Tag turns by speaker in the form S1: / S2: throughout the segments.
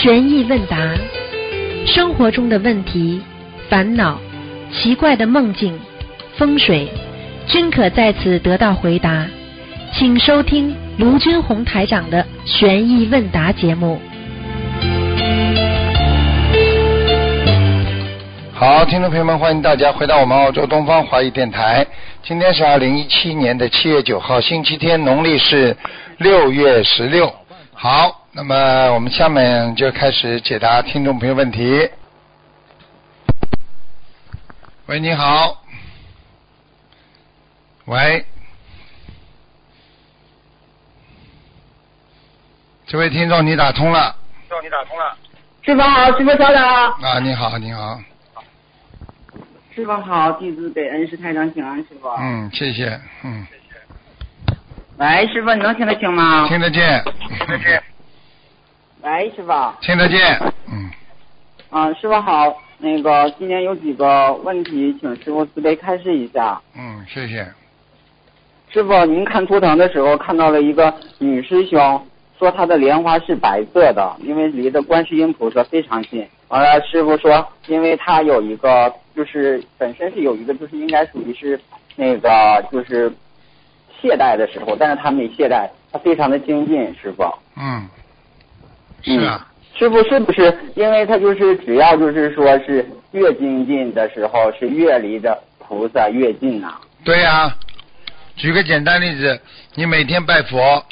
S1: 悬疑问答，生活中的问题、烦恼、奇怪的梦境、风水，均可在此得到回答。请收听卢军红台长的悬疑问答节目。
S2: 好，听众朋友们，欢迎大家回到我们澳洲东方华语电台。今天是二零一七年的七月九号，星期天，农历是六月十六。好，那么我们下面就开始解答听众朋友问题。喂，你好。喂，这位听众你打通了
S3: 听众你打通了。师傅好，师傅稍等。
S2: 啊，啊你好，你好，
S3: 师傅好，弟子给恩师太长请安，师傅。
S2: 嗯，谢谢，嗯，
S3: 喂，师傅，你能听得清吗？
S2: 听得见听得见，
S3: 喂，师傅。
S2: 听得见，嗯，
S3: 啊，师傅好，那个今天有几个问题，请师傅慈悲开示一下。
S2: 嗯，谢谢。
S3: 师傅，您看图腾的时候看到了一个女师兄，说她的莲花是白色的，因为离的观世音菩萨非常近。完了，师傅说，因为她有一个，就是本身是有一个，就是应该属于是那个就是懈怠的时候，但是她没懈怠，她非常的精进，师傅。
S2: 嗯，是啊，
S3: 师傅是不是因为他就是只要就是说是越精进的时候，是越离着菩萨越近呐、
S2: 对呀、举个简单例子，你每天拜佛，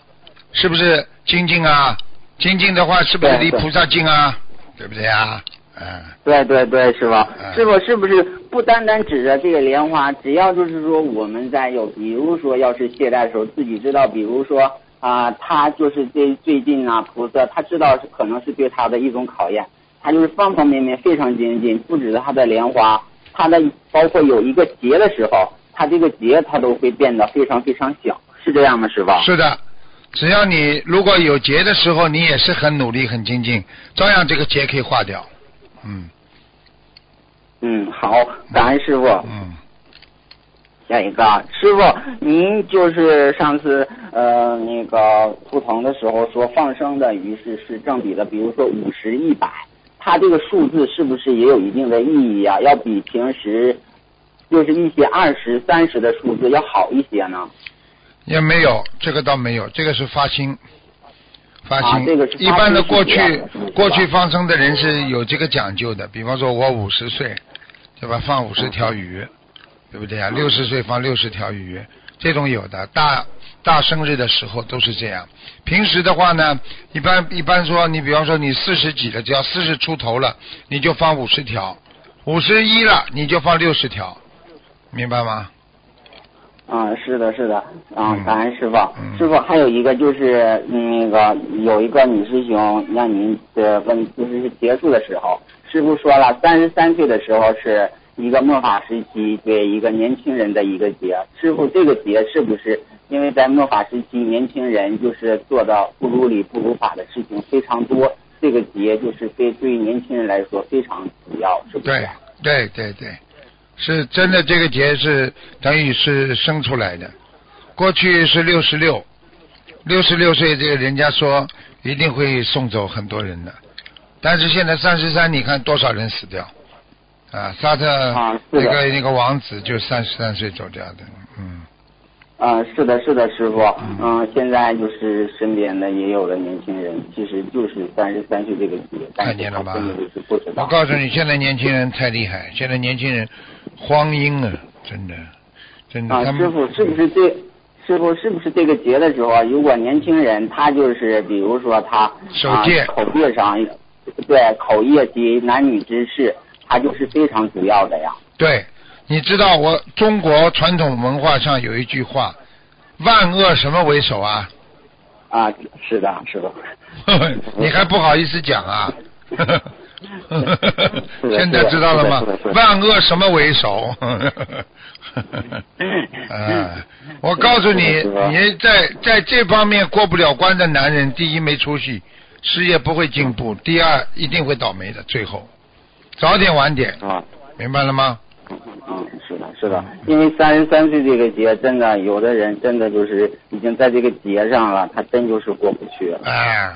S2: 是不是精进啊？精进的话，是不是离菩萨近啊？对不对啊？嗯，
S3: 对对对，师傅，
S2: 嗯
S3: 师傅是不是不单单指着这个莲花，只要就是说我们在有，比如说要是懈怠的时候，自己知道，比如说啊、他就是最最近啊，菩萨他知道是可能是对他的一种考验，他就是方方面面非常精进，不止他的莲花，他的包括有一个结的时候，他这个结他都会变得非常非常小，是这样吗，师傅？
S2: 是的。只要你如果有结的时候，你也是很努力、很精进，照样这个结可以化掉。嗯
S3: 嗯，好，感恩师傅。
S2: 嗯，
S3: 下一个，师傅，您就是上次呃那个图腾的时候说放生的鱼是是正比的，比如说五十、一百，它这个数字是不是也有一定的意义啊？要比平时就是一些二十、三十的数字要好一些呢？
S2: 也没有，这个倒没有，这个是发心。发心，
S3: 啊这个是发
S2: 一般的过去过去放生的人是有这个讲究的，比方说我五十岁，对吧？放五十条鱼，对不对啊？六十岁放六十条鱼，这种有的。大大生日的时候都是这样。平时的话呢，一般一般说，你比方说你四十几了，只要四十出头了，你就放五十条；五十一了，你就放六十条，明白吗？
S3: 啊，是的，是的，啊
S2: 嗯，
S3: 感恩师傅。
S2: 嗯
S3: 师傅还有一个就是嗯那个有一个女师兄让您的问，就是是结束的时候，师傅说了，三十三岁的时候是一个末法时期，对一个年轻人的一个劫。师傅，这个劫是不是因为在末法时期，年轻人就是做到不如理不如法的事情非常多，这个劫就是对对于年轻人来说非常主要，是不是？
S2: 对对对对，是真的，这个节是等于是生出来的。过去是六十六，六十六岁，这个人家说一定会送走很多人的，但是现在三十三，你看多少人死掉啊？沙特
S3: 啊是
S2: 那
S3: 的
S2: 个那个王子就三十三岁走掉的，嗯，
S3: 嗯，是的，是的，师傅
S2: 嗯。
S3: 嗯，现在就是身边的也有的年轻人，其实就是三十三岁这个节，
S2: 看见了吧。我告诉你，现在年轻人太厉害，现在年轻人荒淫啊，真的，真的，
S3: 啊，师傅是不是这？师傅是不是这个节的时候啊，如果年轻人他就是比如说他啊
S2: 守戒
S3: 口业上，对口业及男女之事，他就是非常主要的呀。
S2: 对，你知道我中国传统文化上有一句话，万恶什么为首啊？
S3: 啊，是的，是的。
S2: 你还不好意思讲啊？现在知道了吗万恶什么为首？啊，我告诉你你在在这方面过不了关的男人，第一没出息，事业不会进步；第二一定会倒霉的，最后早点晚点，
S3: 啊。
S2: 明白了吗？
S3: 嗯，是的，是的，因为三十三岁这个节，真的有的人真的就是已经在这个节上了，他真就是过不去了。
S2: 哎，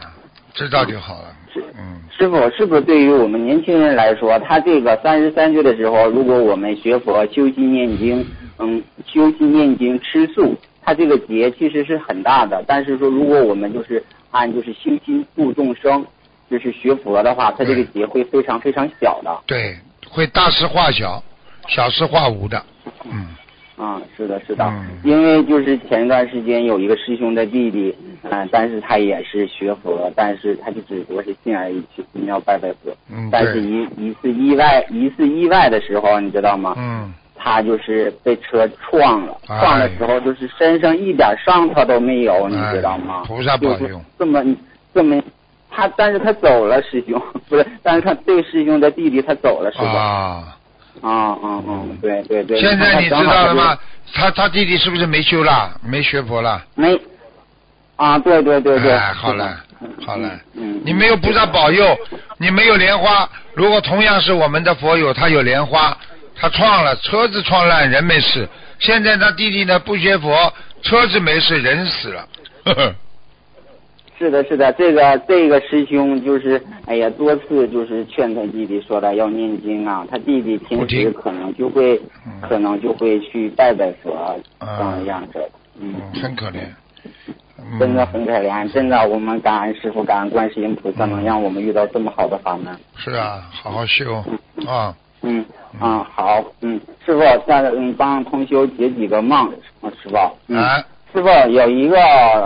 S2: 知道就好了。
S3: 是
S2: 嗯，
S3: 师傅，是不是对于我们年轻人来说，他这个三十三岁的时候，如果我们学佛、修心念经，嗯，修心念经、吃素，他这个劫其实是很大的。但是说，如果我们就是按就是修心度众生，就是学佛的话，他这个劫会非常非常小的。
S2: 对，会大事化小，小事化无的。嗯
S3: 啊，是的，是的，
S2: 嗯
S3: 因为就是前一段时间有一个师兄的弟弟，嗯、但是他也是学佛，但是他就只不过是信而已，去寺庙拜拜佛。
S2: 嗯，
S3: 但是，一一次意外，一次意外的时候，你知道吗？
S2: 嗯，
S3: 他就是被车撞了，
S2: 哎
S3: 撞的时候就是身上一点伤他都没有，你知道吗
S2: 哎？菩萨保佑
S3: 就是这么这么，他但是他走了，师兄 不是，但是他对师兄的弟弟他走了，是吧？
S2: 啊，
S3: 啊嗯嗯，对对对。
S2: 现在你知道了吗
S3: 他？
S2: 他他弟弟是不是没修了，没学佛了？
S3: 没啊，对对对对。
S2: 哎，好了，好了，
S3: 嗯，
S2: 你没有菩萨保佑，你没有莲花。如果同样是我们的佛友，他有莲花，他撞了车子撞烂，人没事。现在他弟弟呢不学佛，车子没事，人死了。呵 呵
S3: 是的，是的，这个这个师兄就是，哎呀，多次就是劝他弟弟说的要念经啊，他弟弟平时可能就会，
S2: 嗯
S3: 可能就会去拜拜佛，
S2: 啊
S3: 这样样子，嗯，
S2: 嗯，很可怜。嗯
S3: 真的很可怜，真的，我们感恩师傅，感恩观世音菩萨，
S2: 嗯
S3: 能让我们遇到这么好的法门。
S2: 是啊，好好修啊。
S3: 嗯啊好，嗯，师傅，再嗯帮同修解几个梦，啊师傅，嗯。
S2: 啊，
S3: 师傅有一个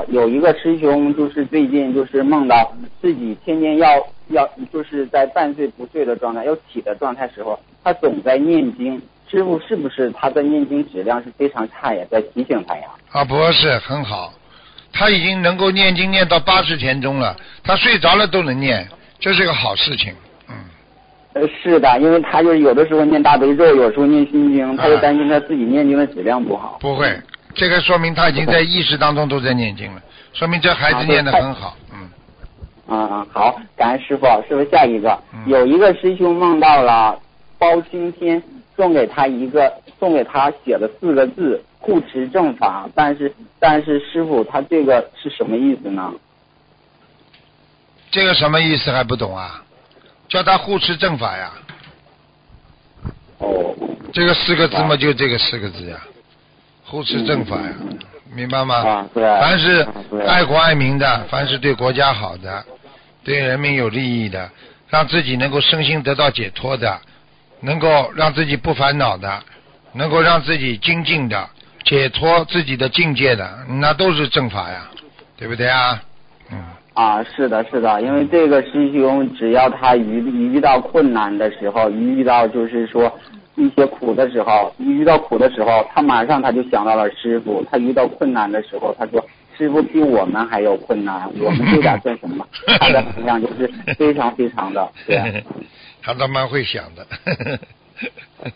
S3: 有一个师兄，就是最近就是梦到自己天天要要就是在半睡不睡的状态，要起的状态时候，他总在念经。师傅是不是他的念经质量是非常差呀？在提醒他呀？
S2: 啊，不是很好，他已经能够念经念到八十田中了，他睡着了都能念，这是个好事情。嗯，
S3: 呃，是的，因为他就是有的时候念大悲咒，有时候念心经，他就担心他自己念经的质量不好。
S2: 不会，这个说明他已经在意识当中都在念经了，说明这孩子念得很好。嗯，
S3: 啊啊，好，感恩师傅。师傅，下一个，
S2: 嗯
S3: 有一个师兄梦到了包青天送给他一个，送给他写了四个字“护持正法”，但是但是师傅他这个是什么意思呢？
S2: 这个什么意思还不懂啊？叫他护持正法呀，
S3: 哦，
S2: 这个四个字嘛，就这个四个字呀，护持正法呀，明白吗？
S3: 啊，对，
S2: 凡是爱国爱民的，凡是对国家好的，对人民有利益的，让自己能够身心得到解脱的，能够让自己不烦恼的，能够让自己精进的，解脱自己的境界的，那都是正法呀，对不对啊？嗯，
S3: 啊，是的，是的，因为这个师兄，只要他遇遇到困难的时候，一遇到就是说一些苦的时候，一遇到苦的时候，他马上他就想到了师傅。他遇到困难的时候，他说：“师傅比我们还有困难，我们这点算什么？”他的能量就是非常非常的对。
S2: 他倒蛮会想的。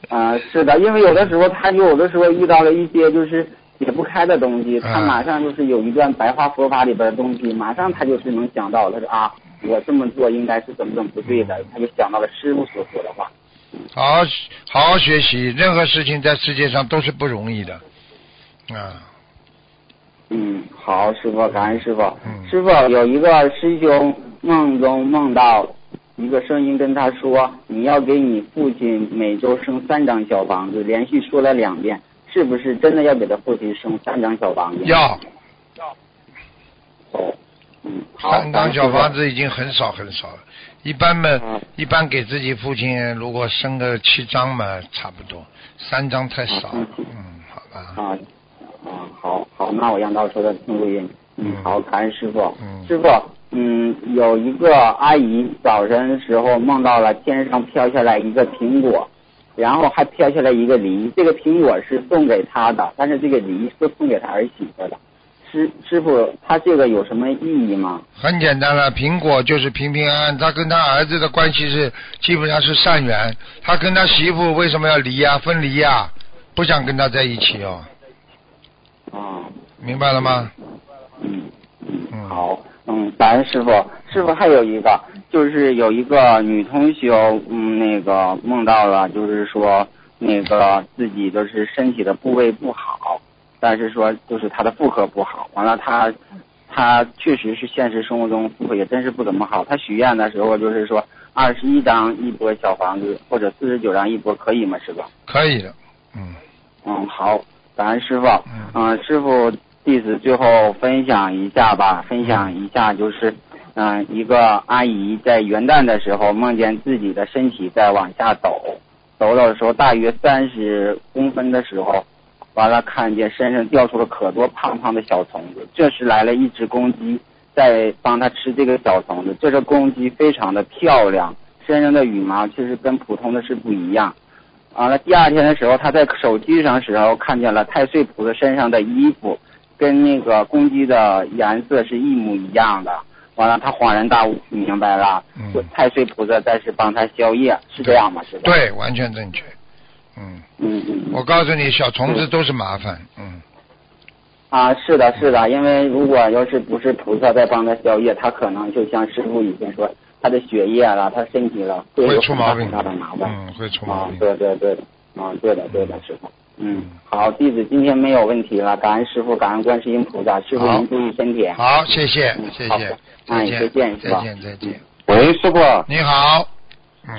S3: 啊、是的，因为有的时候他有的时候遇到了一些就是解不开的东西，他
S2: 啊
S3: 马上就是有一段白话佛法里边的东西，马上他就是能想到，他说啊，我这么做应该是怎么怎么不对的，他就想到了师傅所说的话。
S2: 好好好好学习，任何事情在世界上都是不容易的，啊，
S3: 嗯，好，师傅，感恩师傅。
S2: 嗯
S3: 师傅有一个师兄梦中梦到一个声音跟他说，你要给你父亲每周生三张小房子，连续说了两遍，是不是真的要给他父亲生三张小房子？
S2: 要
S3: 哦，嗯，好。
S2: 三张小房。
S3: 子
S2: 已经很少很少了，一般嘛
S3: 嗯，
S2: 一般给自己父亲如果生个七张嘛，差不多，三张太少了
S3: 嗯，
S2: 嗯，好吧，
S3: 啊啊，好好，那我让到时候再听录音。嗯
S2: 嗯，
S3: 好，感恩师傅。
S2: 嗯
S3: 师傅，嗯，有一个阿姨早晨的时候梦到了天上飘下来一个苹果，然后还飘下来一个梨。这个苹果是送给她的，但是这个梨是送给她儿媳妇的。师师傅，他这个有什么意义吗？
S2: 很简单了，苹果就是平平安安，他跟他儿子的关系是基本上是善缘，他跟他媳妇为什么要离呀、分离呀、不想跟他在一起哦，
S3: 啊，
S2: 明白了吗？
S3: 嗯嗯，
S2: 嗯
S3: 好，嗯，感恩师傅。师傅还有一个，就是有一个女同学，嗯，那个梦到了，就是说那个自己就是身体的部位不好，但是说就是他的妇科不好，完了她她他确实是现实生活中妇科也真是不怎么好。他许愿的时候就是说二十一张一波小房子或者四十九张一波可以吗，师傅？
S2: 可以的，嗯
S3: 嗯，好，感恩师傅。
S2: 嗯
S3: 嗯，师傅，弟子最后分享一下吧，分享一下就是，嗯，一个阿姨在元旦的时候梦见自己的身体在往下抖，抖的时候大约三十公分的时候，完了看见身上掉出了可多胖胖的小虫子，这时来了一只公鸡在帮它吃这个小虫子，这只公鸡非常的漂亮，身上的羽毛其实跟普通的是不一样。完了，第二天的时候，他在手机上时候看见了太岁菩萨身上的衣服，跟那个公鸡的颜色是一模一样的。完了，他恍然大悟，明白了，
S2: 嗯
S3: 太岁菩萨在是帮他消业，是这样吗？是吧？。
S2: 对，完全正确。嗯，
S3: 嗯嗯。
S2: 我告诉你，小虫子都是麻烦。嗯，
S3: 啊，是的，是的，因为如果要是不是菩萨在帮他消业，他可能就像师傅以前说，他的血液了，他身体了，会
S2: 出毛病
S3: 很大很大的麻烦。
S2: 嗯，会出毛
S3: 啊，
S2: 病。
S3: 对对对的，啊，对的对的，师傅。嗯，好，弟子今天没有问题了，感恩师傅，感恩观世音菩萨，师傅您注意身体。
S2: 好，谢谢
S3: 嗯，
S2: 谢谢再见，
S3: 再见，
S2: 再见。
S4: 喂，师傅。
S2: 你好，嗯，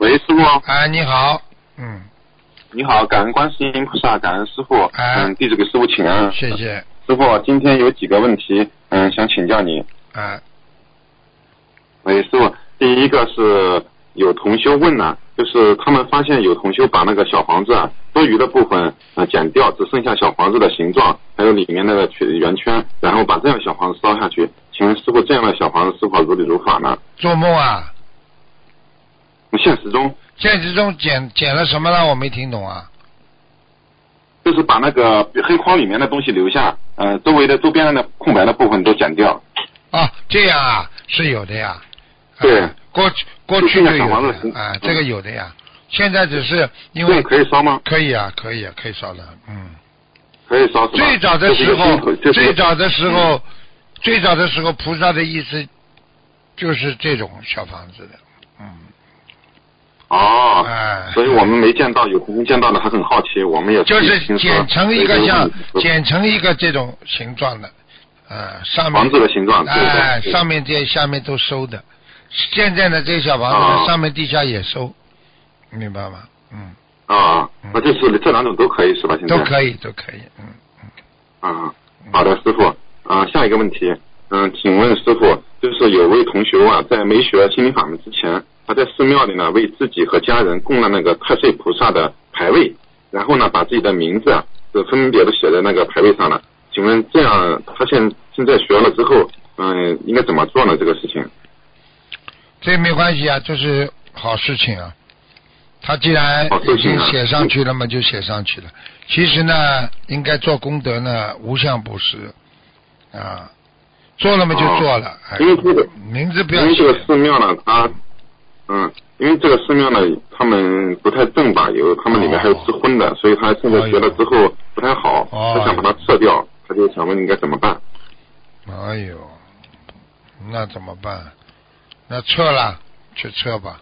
S4: 喂，师傅。
S2: 哎，你好，嗯，
S4: 你好，感恩观世音菩萨，感恩师傅。
S2: 哎
S4: 嗯，弟子给师傅请安。
S2: 谢谢，
S4: 师傅，今天有几个问题，嗯，想请教你。
S2: 啊，
S4: 喂，师傅，第一个是有同修问呢、就是他们发现有同修把那个小房子啊多余的部分呃剪掉，只剩下小房子的形状，还有里面那个圈圆圈，然后把这样的小房子烧下去。请问师傅，这样的小房子是否如理如法呢？
S2: 做梦啊？
S4: 现实中
S2: 现实中捡捡了什么了？我没听懂啊。
S4: 就是把那个黑框里面的东西留下，呃，周围的周边的空白的部分都剪掉。
S2: 啊，这样啊，是有的呀。
S4: 对
S2: 啊过去过去就有的啊，这个有的呀。现在只是因为
S4: 可以烧吗？
S2: 可以啊，可以啊，可以烧的，嗯。
S4: 可以烧？
S2: 最早的时候最早的时候，最早的时候，菩萨的意思就是这种小房子的，嗯，
S4: 哦，
S2: 哎，
S4: 所以我们没见到，有曾经见到的，还很好奇，我们也
S2: 就是剪成一个像剪成一个这种形状的，呃，上面
S4: 房子的形状，对
S2: 上面这下面都收的。现在呢，这个小房子上面地下也收，明白吗？嗯，
S4: 啊，
S2: 嗯
S4: 那就是这两种都可以是吧？现在
S2: 都可以，都可以，嗯
S4: 啊，好的，师傅。啊，下一个问题，嗯，请问师傅，就是有位同学啊，在没学心灵法门之前，他在寺庙里呢为自己和家人供了那个太岁菩萨的牌位，然后呢把自己的名字啊，就分别的写在那个牌位上了。请问这样，他现现在学了之后，嗯，应该怎么做呢？这个事情？
S2: 这没关系啊，这是好事情啊。他既然已经写上去了嘛，就写上去了。其实呢，应该做功德呢，无相布施啊，做了嘛就做了。哎
S4: 因为这个
S2: 名字不要写
S4: 因为这个寺庙呢，它，嗯，因为这个寺庙呢，他们不太正吧，有他们里面还有吃荤的，所以他现在学了之后不太好，
S2: 哦
S4: 他想把它撤掉，他就想问应该怎么办？
S2: 哎呦，那怎么办？那撤了，去撤吧，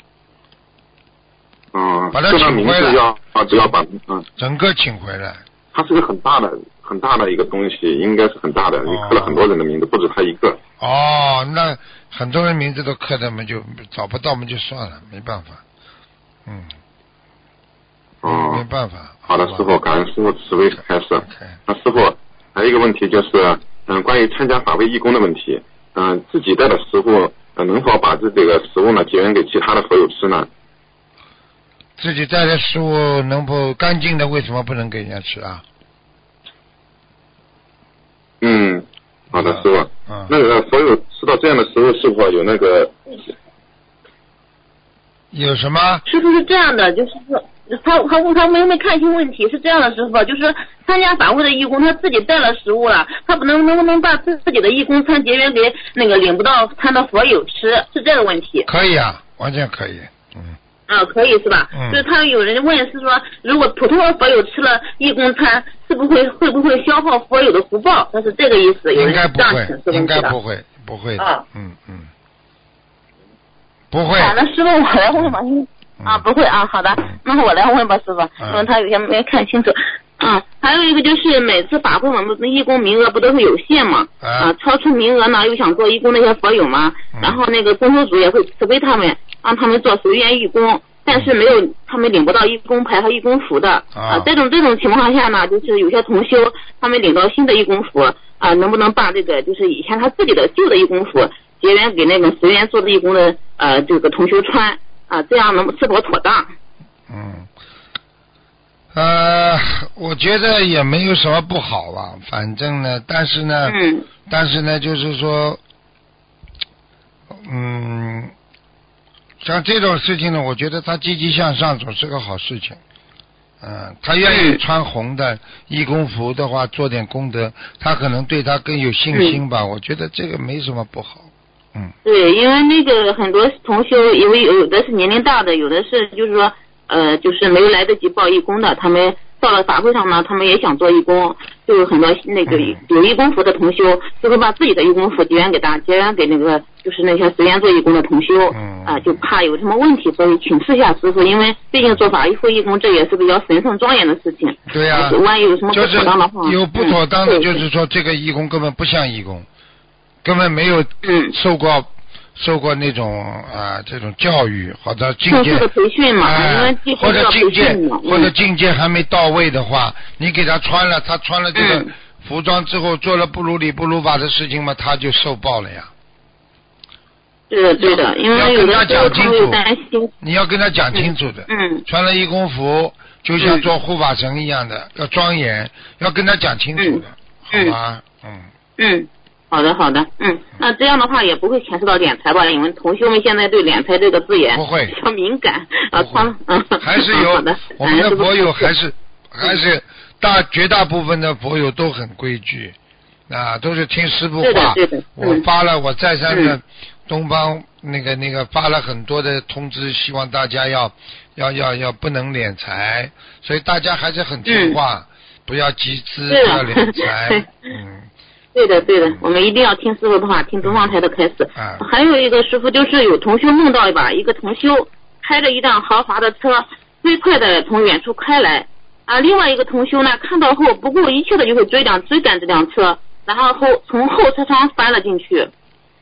S4: 嗯，
S2: 把它
S4: 这个名
S2: 请回来
S4: 字要啊，只要把嗯，
S2: 整个请回来。
S4: 它是个很大的很大的一个东西，应该是很大的，你刻了很多人的名字，不止他一个。
S2: 哦，那很多人名字都刻的嘛，就找不到嘛，就算了，没办法。嗯，
S4: 哦
S2: 没办法。
S4: 好的，师傅，感恩师傅慈悲开示。
S2: OK
S4: 那师傅还有一个问题就是，嗯，关于参加法会义工的问题，嗯，自己带的食物，呃能否把这个食物呢结缘给其他的佛友吃呢？
S2: 自己带的食物能否干净的，为什么不能给人家吃啊？
S4: 嗯，好的，师傅。
S2: 嗯，
S4: 那个佛友吃到这样的食物，是否有那个？
S2: 有什么？
S5: 师傅是这样的，就是说，他他他没没看清问题，是这样的，师傅，就是参加法会的义工他自己带了食物了，他不能能不能把自自己的义工餐结缘给那个领不到餐的佛友吃，是这个问题。
S2: 可以啊，完全可以。嗯，
S5: 啊，可以是吧？
S2: 嗯
S5: 就是他有人问是说，如果普通的佛友吃了义工餐，是不会会不会消耗佛友的福报？他是这个意思。有
S2: 应
S5: 人这样
S2: 该不会应。该不会，不会的。
S5: 啊
S2: 嗯嗯，不会。
S5: 好，那师傅我来问吧，啊不会啊，好的，那我来问吧，师傅，
S2: 嗯
S5: 因为他有些没看清楚。嗯，还有一个就是每次法会我们的义工名额不都是有限嘛？
S2: 啊
S5: 啊，超出名额呢又想做义工那些佛友嘛，
S2: 嗯
S5: 然后那个工作组也会慈悲他们，让他们做随缘义工，但是没有他们领不到义工牌和义工服的
S2: 啊
S5: 这种这种情况下呢，就是有些同修他们领到新的义工服啊，能不能把这个就是以前他自己的旧的义工服结缘给那个随缘做的义工的呃这个同修穿啊，这样能是否妥当？
S2: 嗯，呃，我觉得也没有什么不好吧，反正呢，但是呢，
S5: 嗯
S2: 但是呢，就是说，嗯，像这种事情呢，我觉得他积极向上总是个好事情。嗯，他愿意
S5: 嗯
S2: 穿红的义工服的话，做点功德，他可能对他更有信心吧。我觉得这个没什么不好。嗯，
S5: 对，因为那个很多同修，因为有的是年龄大的，有的是就是说，呃，就是没有来得及报义工的，他们到了法会上呢，他们也想做义工，就有很多那个
S2: 嗯
S5: 有义工服的同修，就会把自己的义工服结缘给大结缘给那个就是那些随缘做义工的同修，
S2: 嗯。
S5: 啊，就怕有什么问题，所以请示一下师傅，因为毕竟做法会义工这也是比较神圣庄严的事情，
S2: 对呀、
S5: 呃万一有什么不
S2: 就是
S5: 妥当的话，
S2: 有不妥当的，
S5: 嗯
S2: 就是说这个义工根本不像义工，根本没有
S5: 嗯。
S2: 受过受过那种啊这种教育或者境界或者境界或者
S5: 嗯
S2: 境界还没到位的话，你给他穿了，他穿了这个
S5: 嗯。
S2: 服装之后做了不如理不如法的事情嘛，他就受报了呀。
S5: 对的对的，因
S2: 要
S5: 为有
S2: 跟他
S5: 的时候他会
S2: 讲清楚
S5: 担心，
S2: 你要跟他讲清楚的，
S5: 嗯
S2: 穿了义工服就像
S5: 嗯
S2: 做护法神一样的，要庄严，要跟他讲清楚的，
S5: 嗯。
S2: 好吗？嗯。
S5: 嗯，好的好的，嗯，那这样的话也不会牵涉到敛财吧？因为同学们现在对敛财这个字眼
S2: 不会。
S5: 比较敏感啊，他嗯
S2: 还是有
S5: 好的，
S2: 我们的
S5: 感恩师父
S2: 佛友还是还是大绝大部分的博友都很规矩，啊，都是听师傅话
S5: 对的对的。嗯。
S2: 我发了，我再三的
S5: 嗯。
S2: 东方那个那个发了很多的通知，希望大家要要要要不能敛财，所以大家还是很听话，不要集资，不要敛财，嗯，
S5: 对的对的，我们一定要听师傅的话，听东方台的开始。
S2: 啊
S5: 还有一个师傅就是有同修梦到把一个同修开着一辆豪华的车，飞快的从远处开来，啊，另外一个同修呢看到后不顾一切的就会追赶追赶这辆车，然后后从后车窗翻了进去。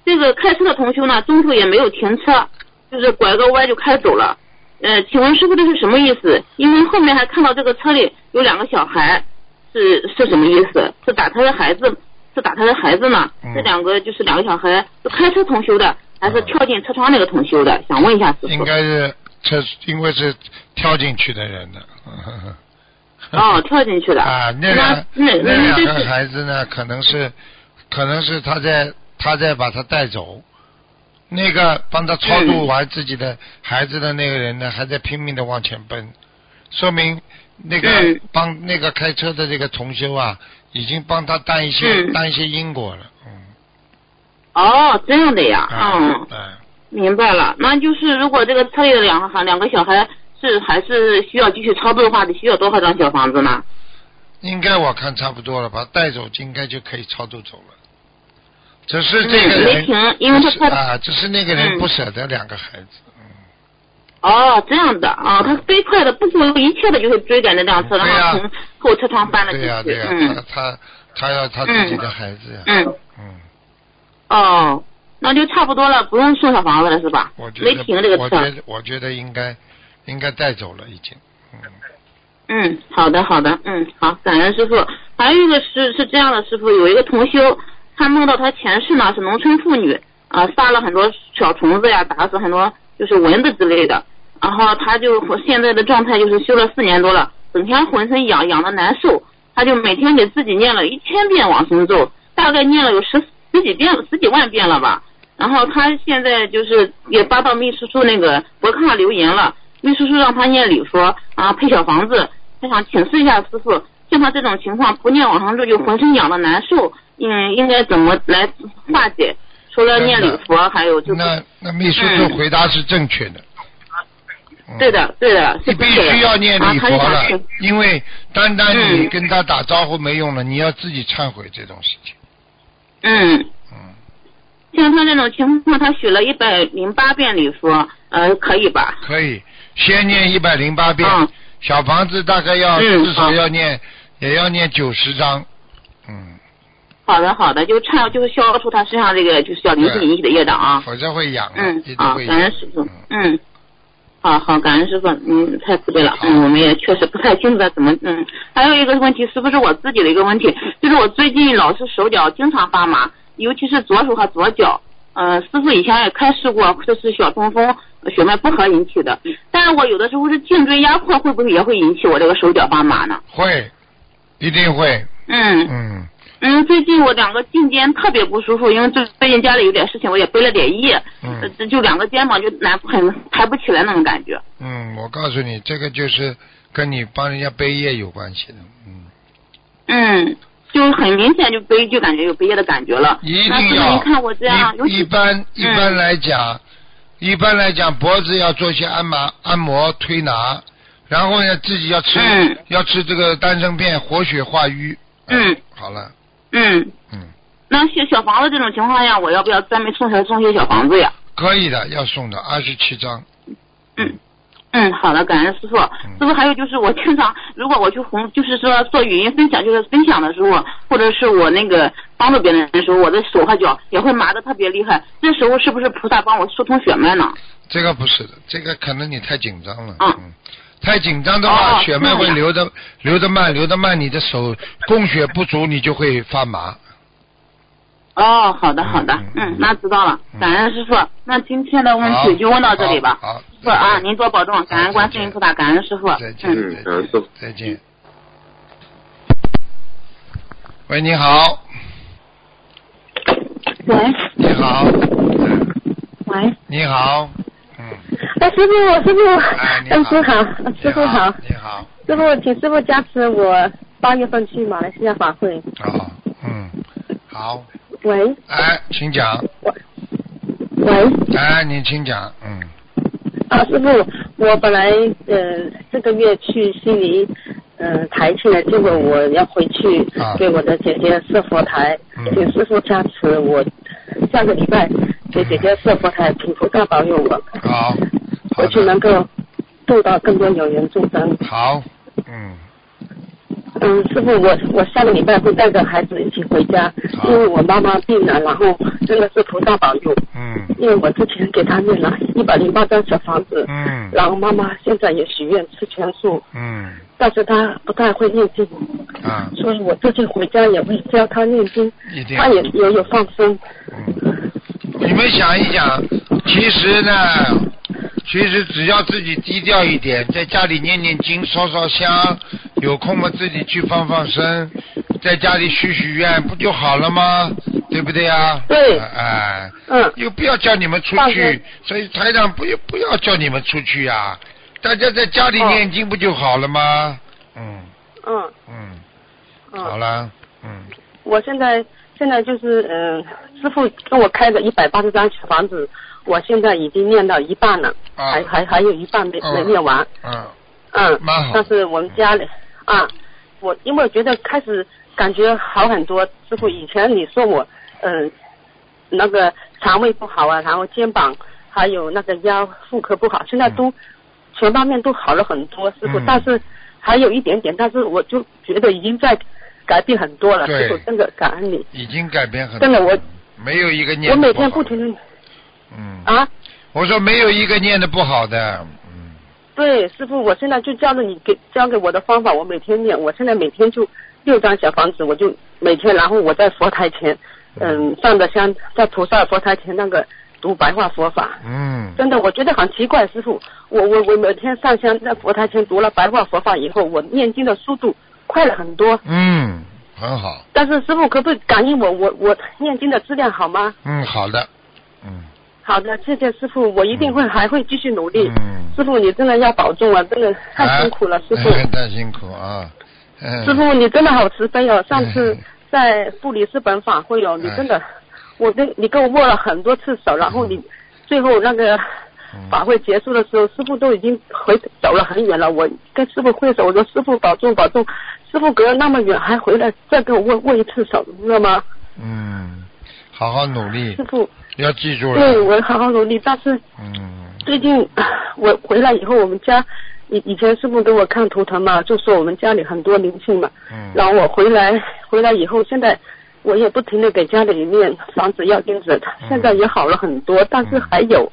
S5: 这个开车的同修呢中途也没有停车，就是拐个弯就开走了。呃，请问师傅这是什么意思？因为后面还看到这个车里有两个小孩，是是什么意思？是打他的孩子，是打他的孩子呢？
S2: 嗯
S5: 这两个就是两个小孩是开车同修的，还是跳进车窗那个同修的？想问一下师
S2: 应。该是车因为是跳进去的人的。
S5: 哦，跳进去的。
S2: 啊，那
S5: 那
S2: 两
S5: 那
S2: 两个孩子呢，可能是可能是他在他在把他带走，那个帮他超度
S5: 嗯
S2: 完自己的孩子的那个人呢，还在拼命的往前奔，说明那个
S5: 嗯
S2: 帮那个开车的这个同修啊，已经帮他担一些
S5: 嗯
S2: 担一些因果了，嗯，
S5: 哦，这样的呀，
S2: 嗯
S5: 嗯，
S2: 啊
S5: 明白了。那就是如果这个车里的两个孩两个小孩是还是需要继续操作的话，得需要多少张小房子呢？
S2: 应该我看差不多了，吧带走应该就可以操作走了。只是这个
S5: 没停因为他
S2: 啊，只是那个人
S5: 嗯
S2: 不舍得两个孩子，嗯。
S5: 哦，这样的啊，他飞快的不顾一切的就会追赶那辆车，然后从后车窗翻了进
S2: 对呀、
S5: 去。
S2: 对呀、
S5: 嗯
S2: 他他他要他自己的孩子呀、
S5: 嗯，
S2: 嗯，
S5: 哦，那就差不多了，不用送小房子了是吧？
S2: 我觉得
S5: 没停这个车。
S2: 我觉得我觉得应该应该带走了已经，嗯，
S5: 嗯，好的好的，嗯，好，感恩师傅。还有一个是是这样的，师傅有一个同修，他梦到他前世呢是农村妇女啊、杀了很多小虫子呀，打死很多就是蚊子之类的，然后他就现在的状态就是修了四年多了，整天浑身痒痒的难受，他就每天给自己念了一千遍往生咒，大概念了有十十几遍十几万遍了吧。然后他现在就是也发到秘书处那个博客上留言了，秘书处让他念礼佛啊配小房子，他想请示一下师傅，像他这种情况不念往生咒就浑身痒的难受，嗯，应该怎么来化解？除了念礼佛，还有就是
S2: 那那秘书处回答是正确的，嗯
S5: 对，的对的，是
S2: 你必须要念礼佛了因为单单你
S5: 嗯。
S2: 跟他打招呼没用了，你要自己忏悔这种事情，
S5: 嗯。
S2: 嗯，
S5: 像他这种情况，他许了一百零八遍礼佛，呃，可以吧？
S2: 可以先念一百零八遍，
S5: 嗯。
S2: 小房子大概要、
S5: 嗯
S2: 至少要念也要念九十章，嗯，
S5: 好的好的，就忏就是消除他身上这个就是小灵性引起的业障啊。
S2: 否则会痒的，
S5: 嗯
S2: 一，定
S5: 好，
S2: 会痒。
S5: 感恩师傅，嗯，好好，感恩师傅，嗯，太慈悲了，嗯，我们也确实不太清楚他怎么，嗯，还有一个问题，是不是我自己的一个问题，就是我最近老是手脚经常发麻，尤其是左手和左脚，呃，师傅以前也开示过，这是小中风血脉不和引起的，但是我有的时候是颈椎压迫，会不会也会引起我这个手脚发麻呢？
S2: 会，一定会，
S5: 嗯。
S2: 嗯，
S5: 嗯，最近我两个颈肩特别不舒服，因为最最近家里有点事情，我也背了点业，
S2: 嗯
S5: 呃这就两个肩膀就难很抬不起来那种感觉。
S2: 嗯，我告诉你，这个就是跟你帮人家背业有关系的，嗯，
S5: 嗯，就很明显就背就感觉有背业的感觉了。
S2: 一定要
S5: 您看我这样，
S2: 一一般一般来讲，一般来讲脖子要做一些按摩按摩推拿，然后呢自己要吃、
S5: 嗯
S2: 要吃这个丹参片活血化瘀，
S5: 嗯，
S2: 好了，
S5: 嗯，
S2: 嗯，
S5: 那小小房子这种情况下，我要不要专门送些送些小房子呀？
S2: 可以的，要送的二十七张，
S5: 嗯。嗯，好的，感恩师傅。
S2: 嗯
S5: 师傅，还有就是我经常，如果我去红，就是说做语音分享，就是分享的时候，或者是我那个帮助别人的时候，我的手和脚也会麻的特别厉害。这时候是不是菩萨帮我疏通血脉呢？
S2: 这个不是的，这个可能你太紧张了，
S5: 嗯
S2: 嗯，太紧张的话，
S5: 哦
S2: 血脉会流的流的慢，流的慢，你的手供血不足，你就会发麻。
S5: 哦，好的好的
S2: 嗯，
S5: 那知道了
S2: 嗯，
S5: 感恩师傅。那今天的问题就问到这里吧。
S2: 好，好
S5: 师傅啊，您多保重，感恩观世音菩萨，感恩师傅。
S2: 再见，
S5: 嗯，
S4: 嗯感恩师傅。
S2: 再见。喂，你好，
S6: 喂。
S2: 你好，
S6: 喂，
S2: 你好，嗯，
S6: 哎，师傅，师傅，
S2: 哎，你
S6: 嗯，
S2: 好，
S6: 师好，师傅
S2: 你
S6: 好，
S2: 你好，
S6: 师傅，请师傅加持我八月份去马来西亚法会。
S2: 哦，嗯，好，
S6: 喂。
S2: 哎，请讲，
S6: 喂，
S2: 哎，你请讲，嗯，
S6: 啊，师傅，我本来呃这个月去悉尼呃台去了，结果我要回去
S2: 啊。
S6: 给我的姐姐设佛台，
S2: 嗯。
S6: 请师傅加持我下个礼拜给姐姐设佛台，请菩萨保佑我，
S2: 好，好
S6: 我去
S2: 的，
S6: 能够度到更多有缘众生。
S2: 好，嗯，
S6: 嗯，师傅，我我下个礼拜会带着孩子一起回家，因为我妈妈病了，然后真的是菩萨保佑，
S2: 嗯，
S6: 因为我之前给她念了一百零八张小房子，
S2: 嗯，
S6: 然后妈妈现在也许愿吃全素，
S2: 嗯，
S6: 但是她不太会念经，
S2: 啊，
S6: 所以我这次回家也会教她念经，
S2: 一定，
S6: 她也也有放松，
S2: 嗯，你们想一想，其实呢，其实只要自己低调一点，在家里念念经、烧烧香，有空嘛自己去放放生，在家里许许愿，不就好了吗？对不对呀？
S6: 对。
S2: 哎，
S6: 嗯，
S2: 又不要叫你们出去，所以台长不不要叫你们出去呀、大家在家里
S6: 哦
S2: 念经不就好了吗？嗯。
S6: 嗯。
S2: 嗯，好
S6: 嗯，
S2: 了，嗯。
S6: 我现在现在就是嗯，师傅给我开的一百八十张小房子，我现在已经念到一半了，
S2: 啊
S6: 还还还有一半没
S2: 哦
S6: 没念完。
S2: 嗯
S6: 嗯，但是我们家里啊，我因为我觉得开始感觉好很多。师傅，以前你说我嗯、那个肠胃不好啊，然后肩膀还有那个腰妇科不好，现在都、全方面都好了很多，师傅。
S2: 嗯
S6: 但是还有一点点，但是我就觉得已经在改变很多了，师傅真的感恩你。
S2: 已经改变很多。
S6: 真的我
S2: 没有一个念
S6: 我每天不停的
S2: 嗯，
S6: 啊，
S2: 我说没有一个念的不好的，嗯，
S6: 对，师傅，我现在就教了你给教给我的方法，我每天念，我现在每天就六张小房子，我就每天，然后我在佛台前，嗯，上的香，在菩萨佛台前那个读白话佛法，
S2: 嗯，
S6: 真的，我觉得很奇怪，师傅，我我我每天上香在佛台前读了白话佛法以后，我念经的速度快了很多。
S2: 嗯，很好，
S6: 但是师傅可不可以感应我，我我念经的质量好吗？
S2: 嗯，好的，嗯，
S6: 好的，谢谢师傅，我一定会、还会继续努力。
S2: 嗯
S6: 师傅，你真的要保重啊，真的太辛苦了，师傅。
S2: 哎太辛苦啊，嗯，
S6: 师傅，你真的好慈悲哦！上次
S2: 嗯
S6: 在布里斯本法会哦，你
S2: 哎
S6: 真的，我跟你跟我握了很多次手，然后你最后那个
S2: 嗯
S6: 法会结束的时候，师傅都已经回走了很远了。我跟师傅挥手，我说师傅保重保重。师傅隔了那么远还回来再跟我握握一次手，你知道吗？
S2: 嗯，好好努力
S6: 师，傅，
S2: 要记住
S6: 对
S2: 了，
S6: 我好好努力，但是
S2: 嗯，
S6: 最近啊 我回来以后，我们家以以前师傅给我看图腾嘛，就说我们家里很多灵性嘛，
S2: 嗯，
S6: 然后我回来回来以后，现在我也不停的给家里面房子要钉子，
S2: 嗯。
S6: 现在也好了很多，但是还有，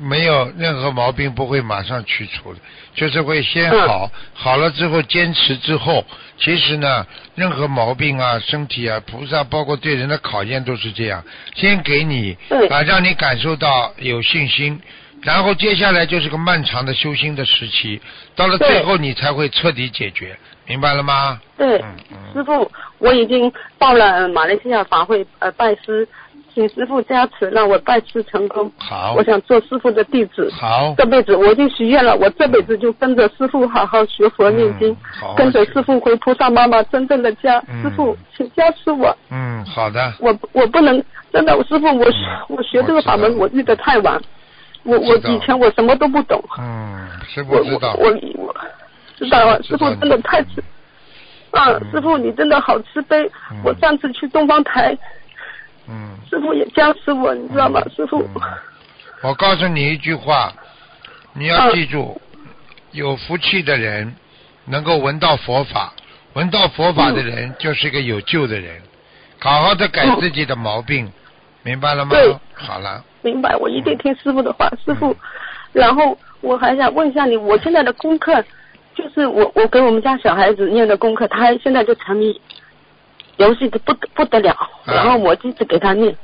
S2: 没有任何毛病不会马上去除的，就是会先
S6: 嗯。
S2: 好，好了之后坚持之后，其实呢，任何毛病啊、身体啊、菩萨包括对人的考验都是这样，先给你
S6: 对。
S2: 啊，让你感受到有信心。然后接下来就是个漫长的修心的时期，到了最后你才会彻底解决，明白了吗？
S6: 对，师傅，我已经报了呃马来西亚法会呃拜师，请师傅加持让我拜师成功。
S2: 好
S6: 我想做师傅的弟子。
S2: 好，
S6: 这辈子我已经许愿了，我这辈子就跟着师傅好好学佛念经，跟着师傅回菩萨妈妈真正的家。
S2: 嗯
S6: 师傅，请加持我，
S2: 嗯，好的，
S6: 我我不能真的，师傅，我、
S2: 嗯
S6: 我学这个法门
S2: 我
S6: 遇得太晚，我我以前我什么都不懂，
S2: 嗯，师
S6: 我
S2: 傅知道，
S6: 我我我知道
S2: 了，
S6: 师傅真的太慈啊，
S2: 嗯
S6: 师傅你真的好慈悲
S2: 嗯。
S6: 我上次去东方台，
S2: 嗯。
S6: 师傅也加持我，你知道吗？师傅，
S2: 嗯我告诉你一句话，你要记住，有福气的人能够闻到佛法，闻到佛法的人就是一个有救的人。好好的改自己的毛病，明白了吗
S6: 对？
S2: 好了，
S6: 明白，我一定听师傅的话，师傅
S2: 嗯。
S6: 然后我还想问一下你，我现在的功课，就是我我给我们家小孩子念的功课，他现在就沉迷游戏的不得不得了，
S2: 啊
S6: 然后我一直给他念，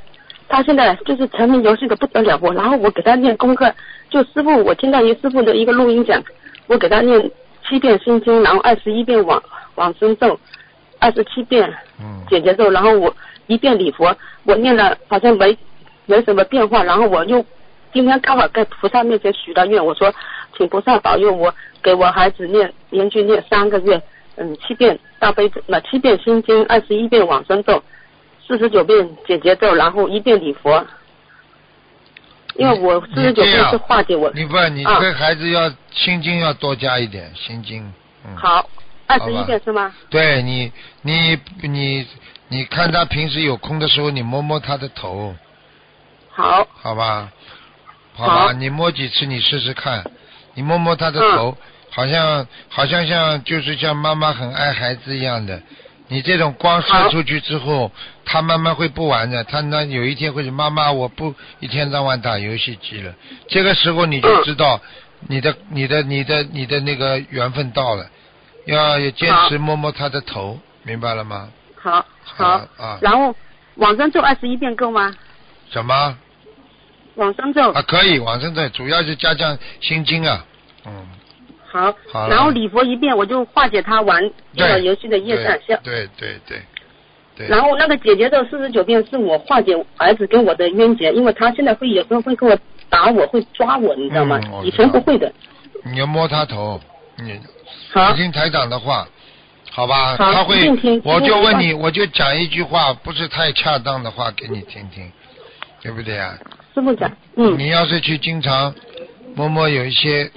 S6: 他现在就是沉迷游戏的不得了，我然后我给他念功课，就师傅我听到一师傅的一个录音讲，我给他念七遍心经，然后二十一遍往往生咒，二十七遍
S2: 嗯，
S6: 解结咒，然后我一遍礼佛，我念了好像没没什么变化，然后我又今天刚好在菩萨面前许了愿，我说请菩萨保佑我给我孩子念连续念三个月，嗯，七遍大悲咒，那七遍心经，二十一遍往生咒，四十九遍解节奏，然后一遍礼佛。因为我四十九遍是化解我，
S2: 你不，你
S6: 啊。
S2: 对孩子要心经要多加一点心经，嗯，，
S6: 好，二十一遍是吗？
S2: 对你，你你你看他平时有空的时候，你摸摸他的头，
S6: 好，
S2: 好吧，好
S6: 好。
S2: 吧，你摸几次，你试试看，你摸摸他的
S6: 嗯。
S2: 头，好像好像像就是像妈妈很爱孩子一样的。你这种光射出去之后，他慢慢会不玩的。他那有一天会说：“妈妈，我不一天到晚打游戏机了。”这个时候你就
S6: 嗯
S2: 知道你的、你的、你的、你的那个缘分到了，要要坚持摸摸他的头，明白了吗？
S6: 好，好，
S2: 啊
S6: 然后往生咒二十一遍够吗？
S2: 什么
S6: 往生咒
S2: 啊？可以，往生咒主要是加强心经啊，嗯。
S6: 好，
S2: 好
S6: 然后礼佛一遍，我就化解他玩这个游戏的业障。像
S2: 对对对对。
S6: 然后那个姐姐的四十九遍是我化解儿子跟我的冤结，因为他现在会有时候会跟我打我，会抓我，你知道吗？以前不会的。
S2: 你要摸他头，你
S6: 好，
S2: 听台长的话，好吧？
S6: 好
S2: 他会我就问你，我就讲一句话，不是太恰当的话给你听听，对不对啊？
S6: 师傅讲，嗯，
S2: 你要是去经常摸摸有一些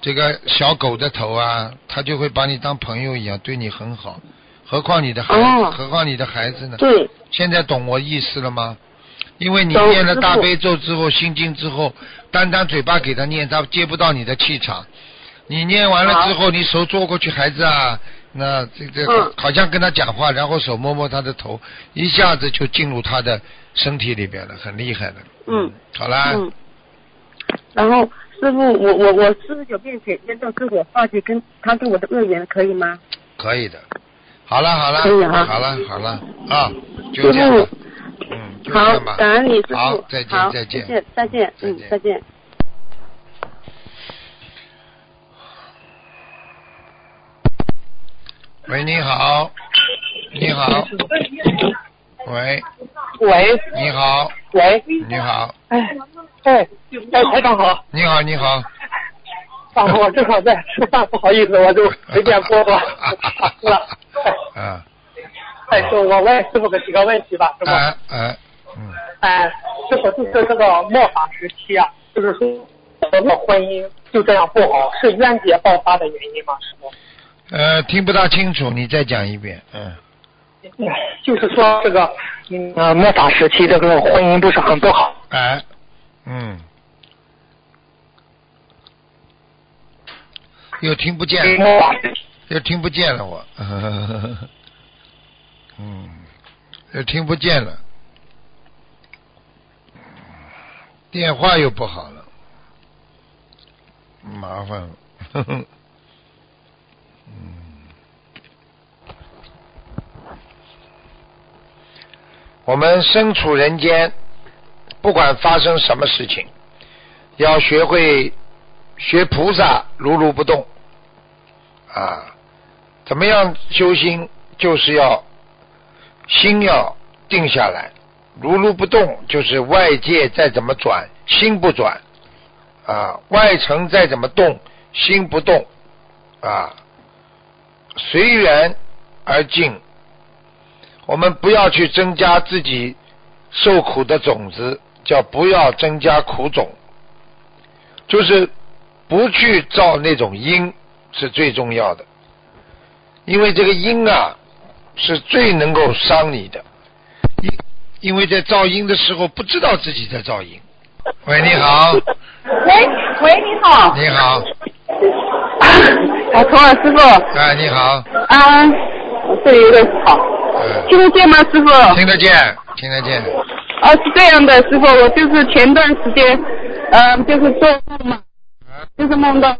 S2: 这个小狗的头啊，它就会把你当朋友一样，对你很好。何况你的孩子，
S6: 哦
S2: 何况你的孩子呢？
S6: 对，
S2: 现在懂我意思了吗？因为你念了大悲咒之后，心经之后，单单嘴巴给他念，他接不到你的气场。你念完了之后，你手坐过去，孩子啊，那这这
S6: 嗯
S2: 好像跟他讲话，然后手摸摸他的头，一下子就进入他的身体里边了，很厉害的。
S6: 嗯，
S2: 好啦，
S6: 嗯。然后师傅，我我我四十九遍姐姐咒是我化解跟他跟我的恶缘，可以吗？
S2: 可以的。好了好了，
S6: 可以啊
S2: 好了好了啊，就
S6: 师
S2: 这样吧。
S6: 傅。，
S2: 嗯，就这
S6: 好
S2: 样吧，。
S6: 感恩你师傅。
S2: 好，再见再见。
S6: 谢谢，再见，嗯
S2: 再见，
S6: 再见。
S2: 喂，你好，你好，喂，
S7: 喂。
S2: 你好，
S7: 喂，
S2: 你好，
S7: 哎哎哎，台长好，
S2: 你好，你好，
S7: 啊，我正好在吃饭，不好意思，我就随便播播，是吧？
S2: 啊，
S7: 哎，师傅，我问师傅个几个问题吧，师傅。
S2: 哎哎，嗯，
S7: 哎，师傅就是这个末法时期啊，就是说我的婚姻就这样不好，是冤结爆发的原因吗，师傅？
S2: 呃，听不大清楚，你再讲一遍，嗯，
S7: 就是说这个嗯呃末法时期这个婚姻不是很不好，
S2: 哎，嗯，又听不见。又听不见了我，嗯，又听不见了，电话又不好了，麻烦了，呵 呵嗯，我们身处人间，不管发生什么事情，要学会学菩萨如如不动啊。怎么样修心？就是要心要定下来，如如不动，就是外界再怎么转，心不转啊；外层再怎么动，心不动啊。随缘而静，我们不要去增加自己受苦的种子，叫不要增加苦种，就是不去造那种因，是最重要的。因为这个因啊，是最能够伤你的，因因为在造因的时候不知道自己在造因。喂，你好。
S8: 喂喂，你好。
S2: 你好。
S8: 啊，童老师傅。
S2: 哎，你好。
S8: 啊，这里有点吵。听得见吗，师傅？
S2: 听得见，听得见。
S8: 哦，是这样的，师傅，我就是前段时间，嗯，就是做梦嘛，就是梦到。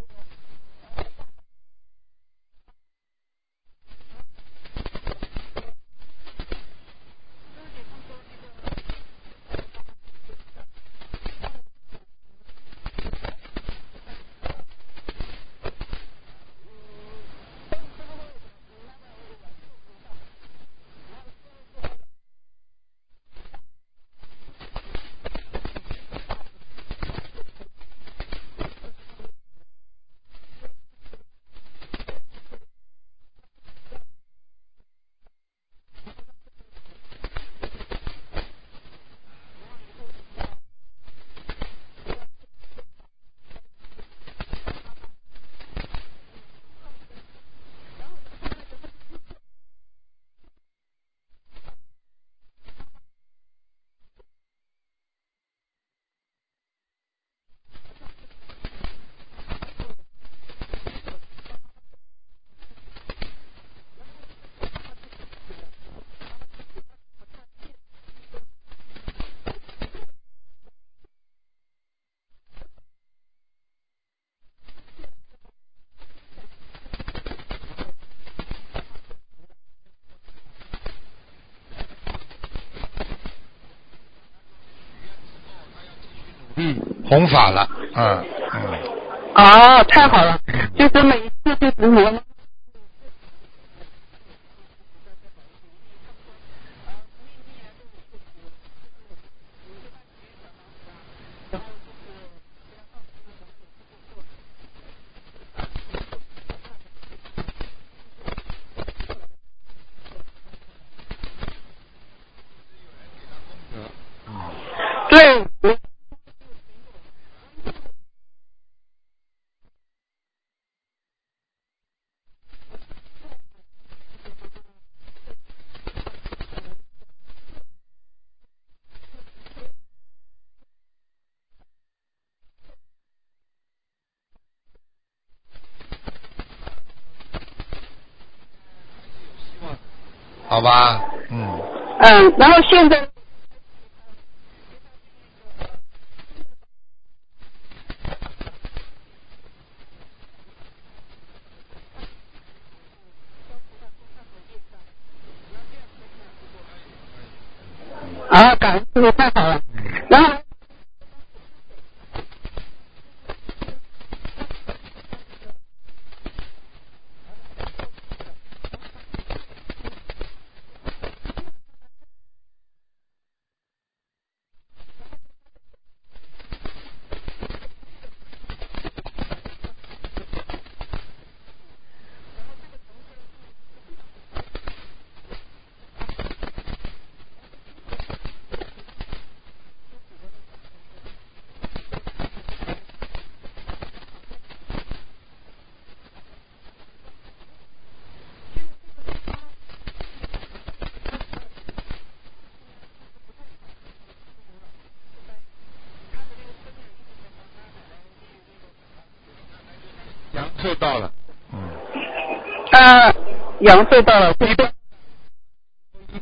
S2: 弘法了，嗯嗯。
S8: 哦，太好了，就是每一次就是我。对。
S2: 好吧，嗯。
S8: 嗯，然后现在。
S2: 受到了，嗯。
S8: 啊，阳寿到了。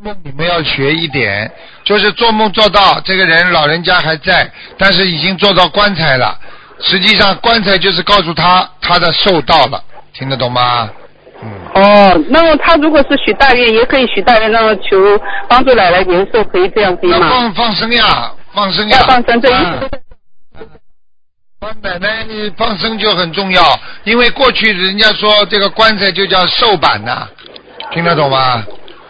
S2: 梦你们要学一点，就是做梦做到这个人老人家还在，但是已经做到棺材了。实际上棺材就是告诉他他的寿到了，听得懂吗？嗯。
S8: 哦，那么他如果是许大愿，也可以许大愿，让他求帮助奶奶延寿，可以这样子吗？
S2: 放放生呀，放生呀。
S8: 要放生，这意
S2: 啊
S8: 思
S2: 帮奶奶放生就很重要，因为过去人家说这个棺材就叫寿板呐、听得懂吗？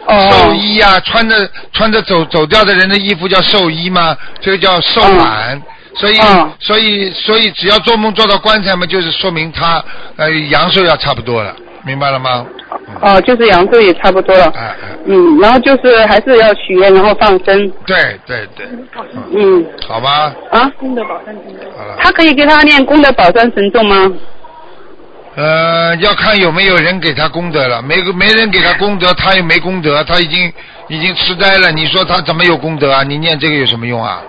S8: 哦
S2: 寿衣啊、穿着穿着走走掉的人的衣服叫寿衣吗？这个叫寿板。所以，
S8: 嗯
S2: 所以，所以，只要做梦做到棺材嘛，就是说明他呃阳寿要差不多了，明白了吗？
S8: 哦，就是阳寿也差不多了。嗯，然后就是还是要许愿，然后放生。
S2: 对对对，
S8: 嗯
S2: 好吧，
S8: 啊，
S2: 好了。
S8: 他可以给他念功德宝山神咒吗？
S2: 呃，要看有没有人给他功德了，没没人给他功德，他也没功德，他已经已经痴呆了，你说他怎么有功德啊？你念这个有什么用啊？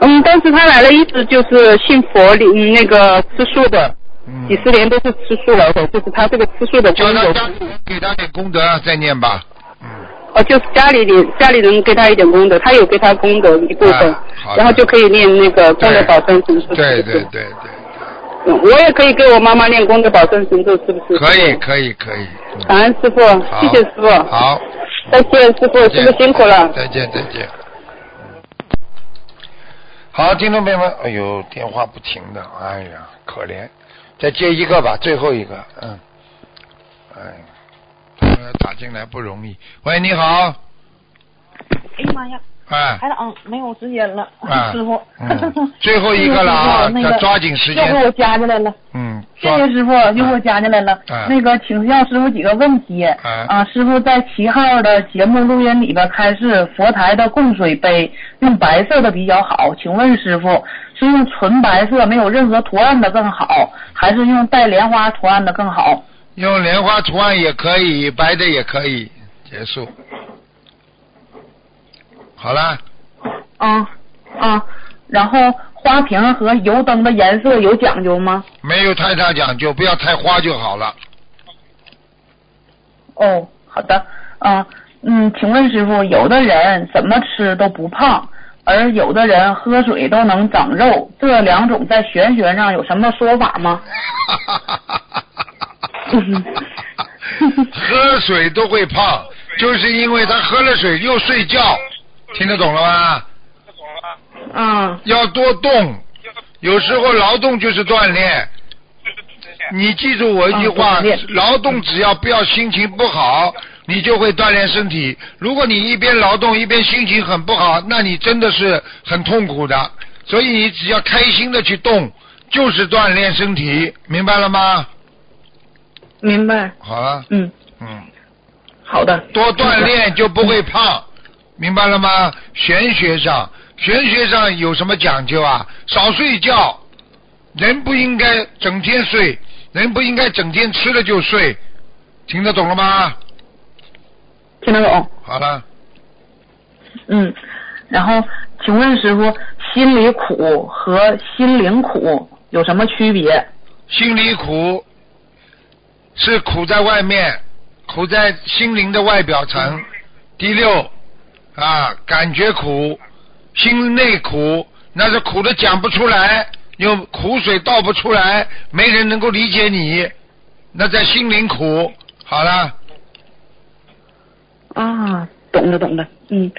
S8: 嗯，但是他来了一直就是信佛里嗯那个吃素的，
S2: 嗯
S8: 几，十年都是吃素了的，就是他这个吃素的功德。
S2: 叫他家里人给他点功德再念吧。嗯，
S8: 哦，就是家里里家里人给他一点功德，他有给他功德一部分，然后就可以念那个功德宝山神咒。
S2: 对对对对，
S8: 嗯我也可以给我妈妈念功德保证神咒，是不是？
S2: 可以可以可以。嗯
S8: 感恩师傅，谢谢师傅。
S2: 好，
S8: 再见，师傅，师傅辛苦了。
S2: 再见再见。好，听众朋友们，哎呦，电话不停的，哎呀，可怜。再接一个吧，最后一个，嗯，哎，打进来不容易。喂，你好，
S9: 哎呀妈呀，
S2: 哎，
S9: 台长没有时间了，
S2: 啊
S9: 师傅。
S2: 嗯最后一个了啊
S9: 那个
S2: 要抓紧时间
S9: 又给我加进来了。
S2: 嗯，
S9: 谢谢师傅，又给我加进来了。
S2: 啊
S9: 那个，请教师傅几个问题。
S2: 啊
S9: 啊，师傅在七号的节目录音里边开示，佛台的供水杯用白色的比较好。请问师傅，是用纯白色没有任何图案的更好，还是用带莲花图案的更好？
S2: 用莲花图案也可以，白的也可以，结束。好了，
S9: 啊啊，然后花瓶和油灯的颜色有讲究吗？
S2: 没有太大讲究，不要太花就好了。
S9: 哦，好的，啊，嗯，请问师傅，有的人怎么吃都不胖，而有的人喝水都能长肉，这两种在玄学上有什么说法吗？
S2: 喝水都会胖，就是因为他喝了水又睡觉，听得懂了吗？
S9: 嗯。
S2: 要多动，有时候劳动就是锻炼。你记住我一句话
S9: 嗯，
S2: 劳动只要不要心情不好，你就会锻炼身体。如果你一边劳动一边心情很不好，那你真的是很痛苦的。所以你只要开心的去动，就是锻炼身体，明白了吗？
S9: 明白。
S2: 好了，
S9: 嗯，
S2: 嗯，
S9: 好的。
S2: 多锻炼就不会胖，明白了吗？玄学上，玄学上有什么讲究啊？少睡觉，人不应该整天睡，人不应该整天吃了就睡，听得懂了吗？
S9: 听得懂。
S2: 好了，
S9: 嗯，然后请问师傅，心里苦和心灵苦有什么区别？
S2: 心里苦是苦在外面，苦在心灵的外表层。第六啊，感觉苦，心内苦，那是苦的讲不出来，有苦水倒不出来，没人能够理解你，那在心灵苦。好了，
S9: 啊，懂了懂了，嗯，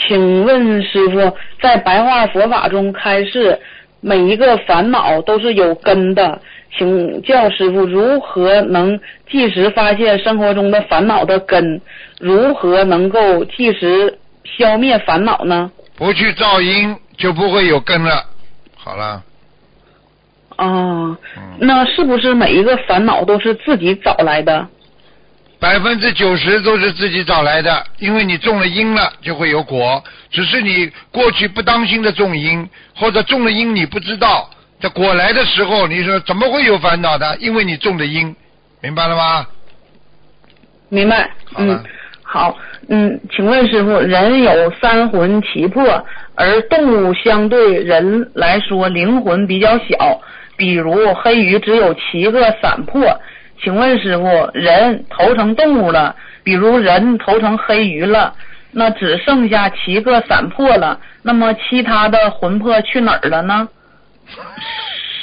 S9: 请问师傅，在白话佛法中开示，每一个烦恼都是有根的，请教师傅如何能即时发现生活中的烦恼的根，如何能够即时消灭烦恼呢？
S2: 不去噪音就不会有根了。好了，
S9: 那是不是每一个烦恼都是自己找来的？
S2: 百分之九十都是自己找来的，因为你种了因了，就会有果。只是你过去不当心的种因，或者种了因你不知道，这果来的时候，你说怎么会有烦恼的？因为你种的因，明白了吗？
S9: 明白，嗯，好，嗯，请问师傅，人有三魂七魄，而动物相对人来说灵魂比较小，比如黑鱼只有七个散魄，请问师傅，人投成动物了，比如人投成黑鱼了，那只剩下七个散魄了，那么其他的魂魄去哪儿了呢？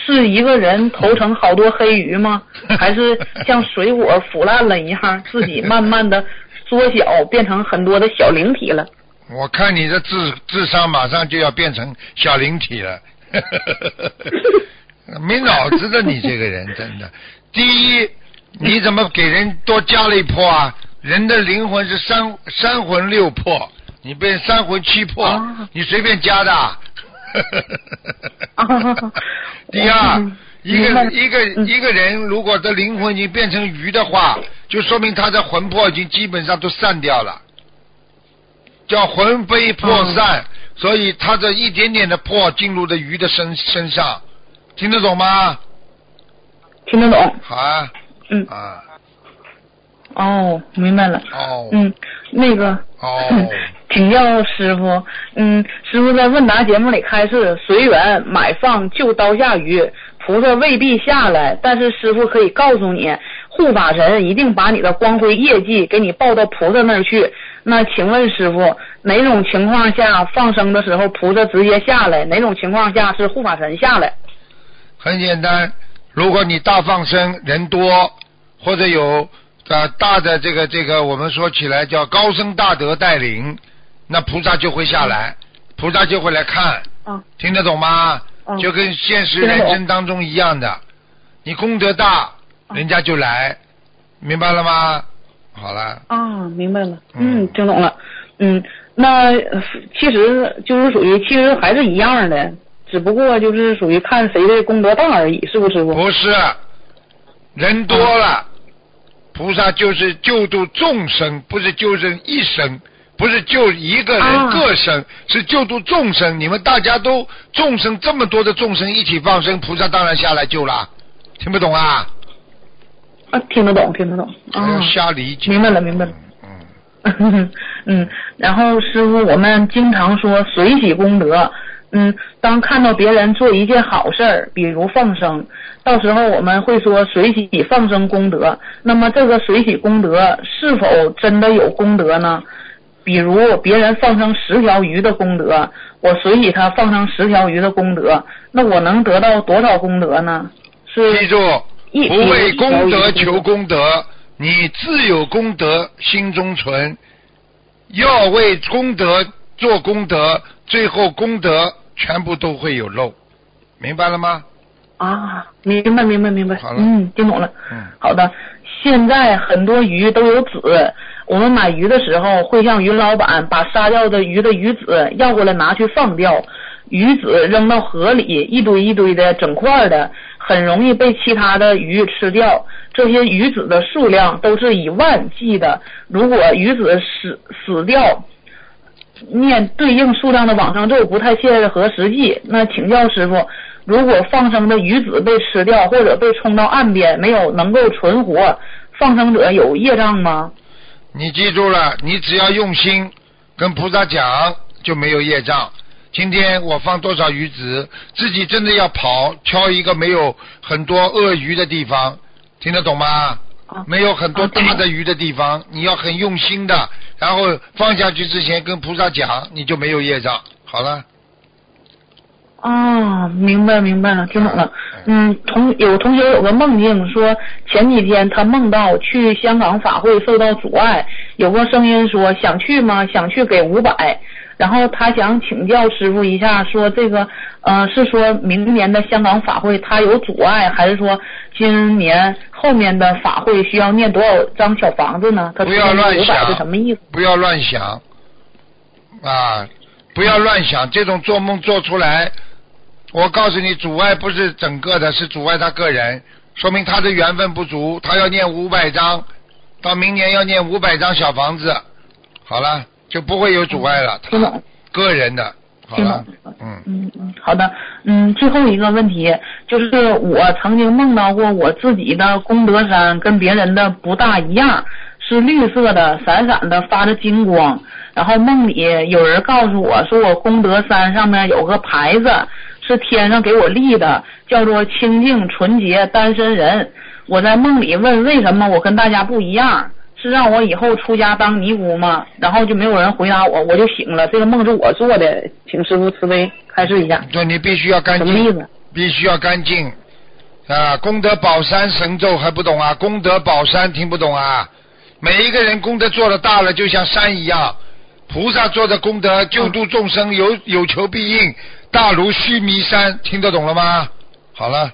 S9: 是一个人投成好多黑鱼吗？还是像水果腐烂了一样，自己慢慢的缩小，变成很多的小灵体了？
S2: 我看你的智智商马上就要变成小灵体了，没脑子的你这个人真的。第一，你怎么给人多加了一魄啊？人的灵魂是三三魂六魄，你变三魂七魄，你随便加的。第二，一个一个一个人如果的灵魂已经变成鱼的话，就说明他的魂魄已经基本上都散掉了，叫魂飞魄散，所以他这一点点的魄进入的鱼的身身上，听得懂吗？
S9: 听得懂。
S2: 好啊。
S9: 嗯。
S2: 啊。
S9: 哦，明白了。
S2: 哦。
S9: 嗯，那个。
S2: 哦。
S9: 请教师傅，嗯，师傅在问答节目里开示，随缘买放就刀下鱼，菩萨未必下来，但是师傅可以告诉你，护法神一定把你的光辉业绩给你报到菩萨那儿去。那请问师傅，哪种情况下放生的时候菩萨直接下来？哪种情况下是护法神下来？
S2: 很简单，如果你大放生人多，或者有呃大的这个这个，我们说起来叫高僧大德带领。那菩萨就会下来，菩萨就会来看，听得懂吗？就跟现实人生当中一样的，你功德大，人家就来，明白了吗？好了。
S9: 啊，明白了，嗯，听懂了，嗯，那其实就是属于，其实还是一样的，只不过就是属于看谁的功德大而已，是不是？
S2: 不是，人多了，菩萨就是救度众生，不是救人一生。不是救一个人个生，是救度众生。你们大家都众生这么多的众生一起放生，菩萨当然下来救了。听不懂啊？
S9: 啊，听得懂，听得懂。啊，
S2: 瞎理解。
S9: 明白了，明白了。嗯 嗯，然后师傅，我们经常说随喜功德。嗯，当看到别人做一件好事儿，比如放生，到时候我们会说随喜放生功德。那么这个随喜功德是否真的有功德呢？比如别人放生十条鱼的功德，我随喜他放生十条鱼的功德，那我能得到多少功德呢？是
S2: 记住，不为功德求功德，你自有功德心中存，要为功德做功德，最后功德全部都会有漏，明白了吗？
S9: 啊，明白明白明白，
S2: 好
S9: 了，嗯，听懂了，
S2: 嗯，
S9: 好的，现在很多鱼都有籽。我们买鱼的时候，会向鱼老板把杀掉的鱼的鱼籽要过来拿去放掉，鱼籽扔到河里，一堆一堆的整块的，很容易被其他的鱼吃掉。这些鱼籽的数量都是以万计的，如果鱼籽死死掉，念对应数量的往生咒不太切合实际。那请教师傅，如果放生的鱼子被吃掉或者被冲到岸边，没有能够存活，放生者有业障吗？
S2: 你记住了，你只要用心跟菩萨讲，就没有业障。今天我放多少鱼子，自己真的要跑，挑一个没有很多鳄鱼的地方，听得懂吗？没有很多大的鱼的地方，你要很用心的，然后放下去之前跟菩萨讲，你就没有业障。好了。
S9: 哦，明白明白了，听懂了。嗯，同有同学有个梦境，说前几天他梦到去香港法会受到阻碍，有个声音说想去吗？想去给五百。然后他想请教师傅一下，说这个呃是说明年的香港法会他有阻碍，还是说今年后面的法会需要念多少张小房子呢？他
S2: 不要乱想
S9: 是什么意思？
S2: 不要乱想啊！不要乱想，这种做梦做出来。我告诉你，阻碍不是整个的，是阻碍他个人，说明他的缘分不足，他要念五百张，到明年要念五百张小房子，好了，就不会有阻碍了。
S9: 听懂。
S2: 个人的，好了，
S9: 嗯嗯嗯，好的，嗯，最后一个问题就是我曾经梦到过我自己的功德山跟别人的不大一样，是绿色的，闪闪的发着金光，然后梦里有人告诉我说我功德山上面有个牌子。是天上给我立的，叫做清净纯洁单身人。我在梦里问为什么我跟大家不一样，是让我以后出家当尼姑吗？然后就没有人回答我，我就醒了。这个梦是我做的，请师傅慈悲开示一下。
S2: 对你必须要干净，
S9: 什么意思？
S2: 必须要干净啊！功德宝山神咒还不懂啊？功德宝山听不懂啊？每一个人功德做的大了，就像山一样。菩萨做的功德救度众生，有有求必应，大如须弥山，听得懂了吗？好了，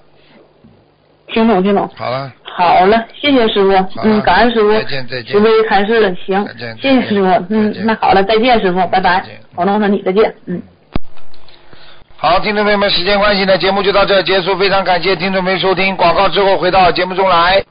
S9: 听懂听懂。
S2: 好了，
S9: 好了，谢谢师傅，嗯，感恩师傅，
S2: 再见再见
S9: 慈悲开行，谢谢师傅，嗯，那好了，再见师傅，拜拜，保重身体，再见，嗯。
S2: 好，听众朋友们，时间关系呢，节目就到这结束。非常感谢听众朋友收听广告之后回到节目中来。